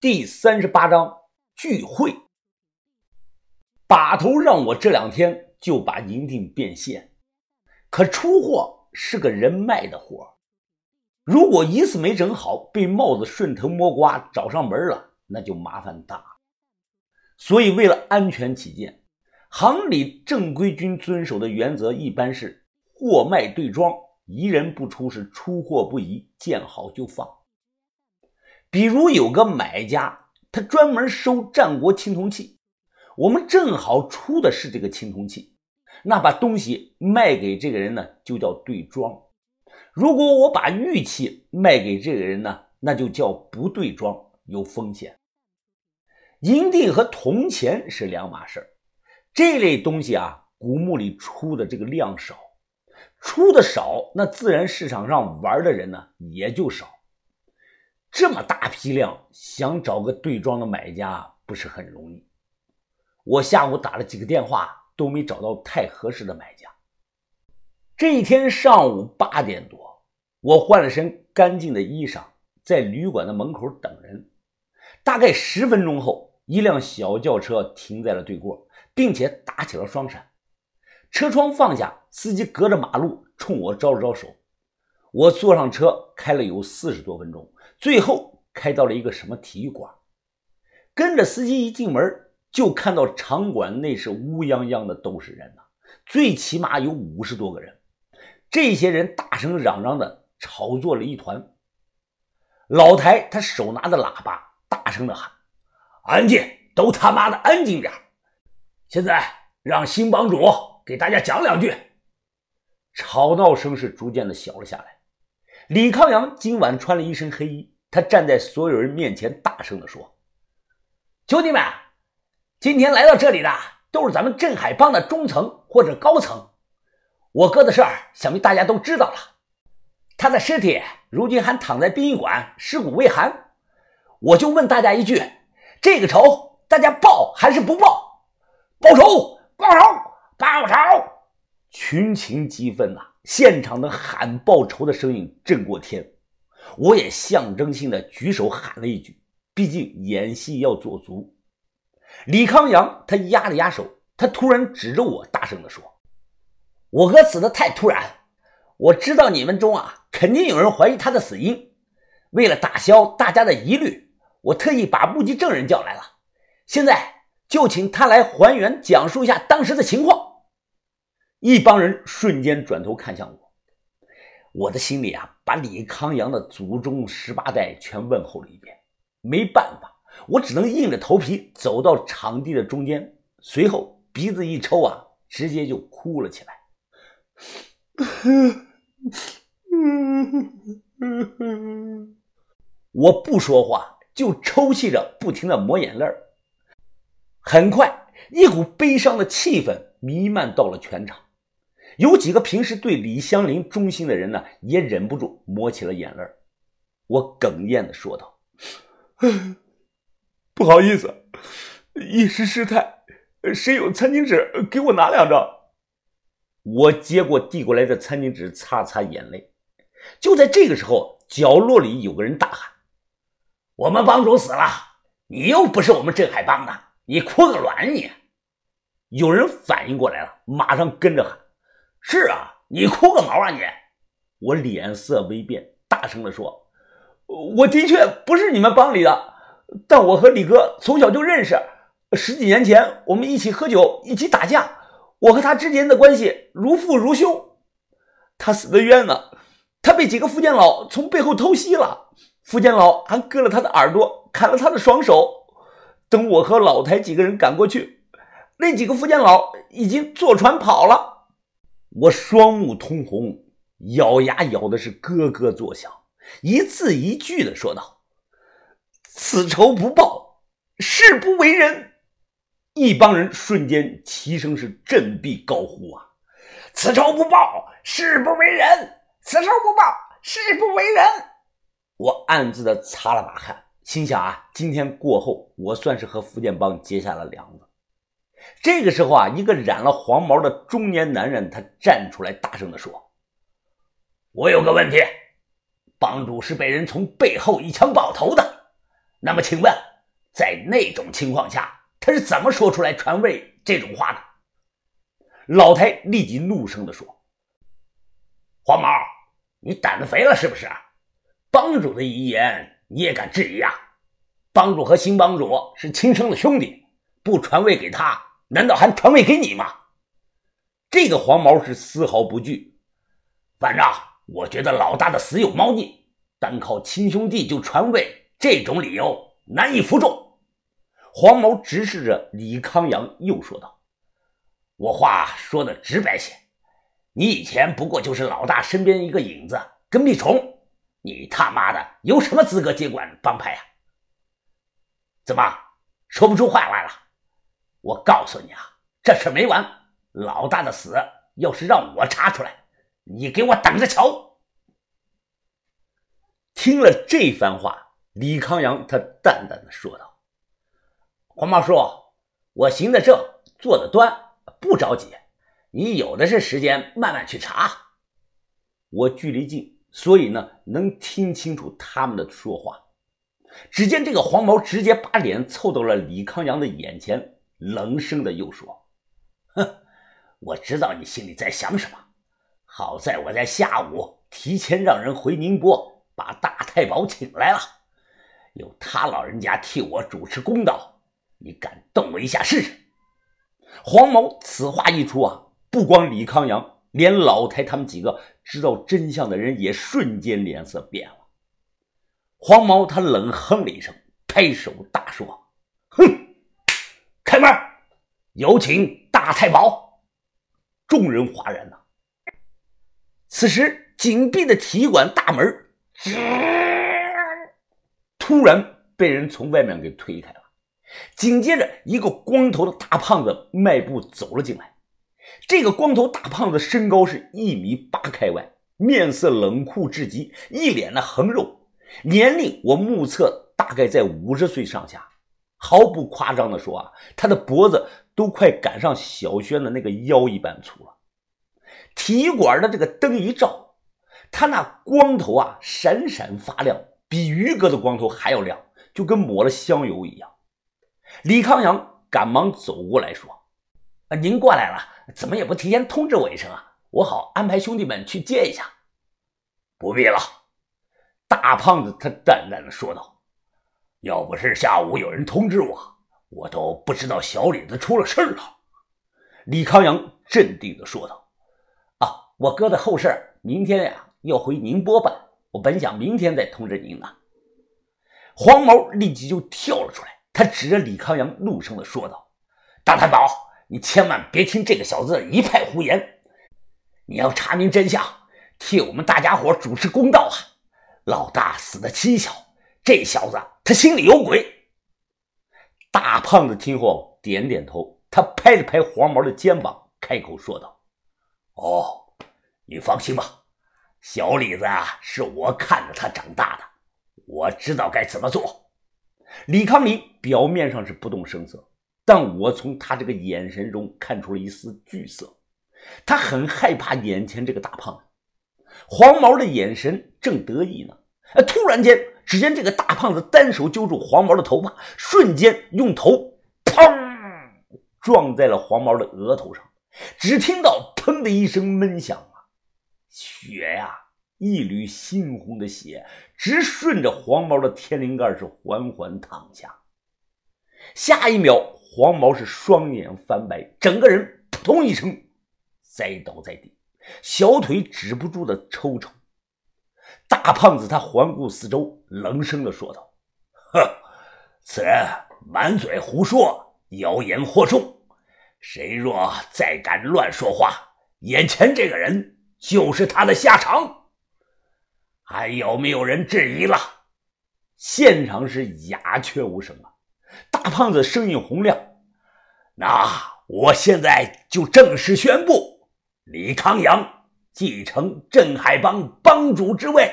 第三十八章聚会。把头让我这两天就把银锭变现，可出货是个人脉的活如果一次没整好，被帽子顺藤摸瓜找上门了，那就麻烦大。所以为了安全起见，行里正规军遵守的原则一般是货卖对庄。疑人不出是出货不疑，见好就放。比如有个买家，他专门收战国青铜器，我们正好出的是这个青铜器，那把东西卖给这个人呢，就叫对装。如果我把玉器卖给这个人呢，那就叫不对装，有风险。银锭和铜钱是两码事这类东西啊，古墓里出的这个量少。出的少，那自然市场上玩的人呢也就少。这么大批量，想找个对装的买家不是很容易。我下午打了几个电话，都没找到太合适的买家。这一天上午八点多，我换了身干净的衣裳，在旅馆的门口等人。大概十分钟后，一辆小轿车停在了对过，并且打起了双闪。车窗放下，司机隔着马路冲我招了招手。我坐上车，开了有四十多分钟，最后开到了一个什么体育馆。跟着司机一进门，就看到场馆内是乌泱泱的都是人呐，最起码有五十多个人。这些人大声嚷嚷的吵作了一团。老台他手拿着喇叭，大声的喊：“安静，都他妈的安静点！现在让新帮主。”给大家讲两句，吵闹声是逐渐的小了下来。李康阳今晚穿了一身黑衣，他站在所有人面前，大声的说：“兄弟们，今天来到这里的都是咱们镇海帮的中层或者高层。我哥的事儿，想必大家都知道了。他的尸体如今还躺在殡仪馆，尸骨未寒。我就问大家一句：这个仇，大家报还是不报？报仇，报仇！”报仇！群情激愤呐，现场的喊报仇的声音震过天。我也象征性的举手喊了一句，毕竟演戏要做足。李康阳他压了压手，他突然指着我，大声的说：“我哥死的太突然，我知道你们中啊，肯定有人怀疑他的死因。为了打消大家的疑虑，我特意把目击证人叫来了。现在就请他来还原，讲述一下当时的情况。”一帮人瞬间转头看向我，我的心里啊，把李康阳的祖宗十八代全问候了一遍。没办法，我只能硬着头皮走到场地的中间，随后鼻子一抽啊，直接就哭了起来。我不说话，就抽泣着，不停的抹眼泪很快，一股悲伤的气氛弥漫到了全场。有几个平时对李香林忠心的人呢，也忍不住抹起了眼泪我哽咽的说道：“不好意思，一时失态，谁有餐巾纸给我拿两张？”我接过递过来的餐巾纸，擦擦眼泪。就在这个时候，角落里有个人大喊：“我们帮主死了，你又不是我们镇海帮的，你哭个卵你！”有人反应过来了，马上跟着喊。是啊，你哭个毛啊你！我脸色微变，大声的说：“我的确不是你们帮里的，但我和李哥从小就认识，十几年前我们一起喝酒，一起打架，我和他之间的关系如父如兄。他死的冤呢，他被几个福建佬从背后偷袭了，福建佬还割了他的耳朵，砍了他的双手。等我和老台几个人赶过去，那几个福建佬已经坐船跑了。”我双目通红，咬牙咬的是咯咯作响，一字一句的说道：“此仇不报，誓不为人。”一帮人瞬间齐声是振臂高呼：“啊！此仇不报，誓不为人！此仇不报，誓不为人！”我暗自的擦了把汗，心想啊，今天过后，我算是和福建帮结下了梁子。这个时候啊，一个染了黄毛的中年男人，他站出来，大声地说：“我有个问题，帮主是被人从背后一枪爆头的，那么请问在那种情况下，他是怎么说出来传位这种话的？老太立即怒声地说：“黄毛，你胆子肥了是不是？帮主的遗言你也敢质疑啊？帮主和新帮主是亲生的兄弟，不传位给他，难道还传位给你吗？”这个黄毛是丝毫不惧，反正我觉得老大的死有猫腻，单靠亲兄弟就传位，这种理由难以服众。黄毛直视着李康阳，又说道：“我话说的直白些，你以前不过就是老大身边一个影子、跟屁虫，你他妈的有什么资格接管帮派啊？怎么说不出话来了？我告诉你啊，这事没完。”老大的死，要是让我查出来，你给我等着瞧！听了这番话，李康阳他淡淡的说道：“黄毛叔，我行得正，坐得端，不着急。你有的是时间，慢慢去查。我距离近，所以呢，能听清楚他们的说话。只见这个黄毛直接把脸凑到了李康阳的眼前，冷声的又说：‘哼！’”我知道你心里在想什么。好在我在下午提前让人回宁波，把大太保请来了，由他老人家替我主持公道。你敢动我一下试试？黄毛此话一出啊，不光李康阳，连老太他们几个知道真相的人也瞬间脸色变了。黄毛他冷哼了一声，拍手大说：“哼，开门，有请大太保。”众人哗然呐！此时紧闭的体育馆大门突然被人从外面给推开了，紧接着一个光头的大胖子迈步走了进来。这个光头大胖子身高是一米八开外，面色冷酷至极，一脸的横肉，年龄我目测大概在五十岁上下。毫不夸张的说啊，他的脖子都快赶上小轩的那个腰一般粗了。体育馆的这个灯一照，他那光头啊闪闪发亮，比于哥的光头还要亮，就跟抹了香油一样。李康阳赶忙走过来说：“啊，您过来了，怎么也不提前通知我一声啊？我好安排兄弟们去接一下。”不必了，大胖子他淡淡的说道。要不是下午有人通知我，我都不知道小李子出了事了。李康阳镇定的说道：“啊，我哥的后事，明天呀要回宁波办，我本想明天再通知您呢。”黄毛立即就跳了出来，他指着李康阳，怒声的说道：“大太保，你千万别听这个小子一派胡言！你要查明真相，替我们大家伙主持公道啊！老大死的蹊跷，这小子……”他心里有鬼。大胖子听后点点头，他拍了拍黄毛的肩膀，开口说道：“哦，你放心吧，小李子啊，是我看着他长大的，我知道该怎么做。”李康林表面上是不动声色，但我从他这个眼神中看出了一丝惧色，他很害怕眼前这个大胖子。黄毛的眼神正得意呢，突然间。只见这个大胖子单手揪住黄毛的头发，瞬间用头砰撞在了黄毛的额头上。只听到砰的一声闷响啊，血呀，一缕猩红的血直顺着黄毛的天灵盖是缓缓淌下。下一秒，黄毛是双眼翻白，整个人扑通一声栽倒在地，小腿止不住的抽抽。大胖子他环顾四周，冷声的说道：“哼，此人满嘴胡说，妖言惑众。谁若再敢乱说话，眼前这个人就是他的下场。还有没有人质疑了？”现场是鸦雀无声啊。大胖子声音洪亮：“那我现在就正式宣布，李康阳继承镇海帮帮主之位。”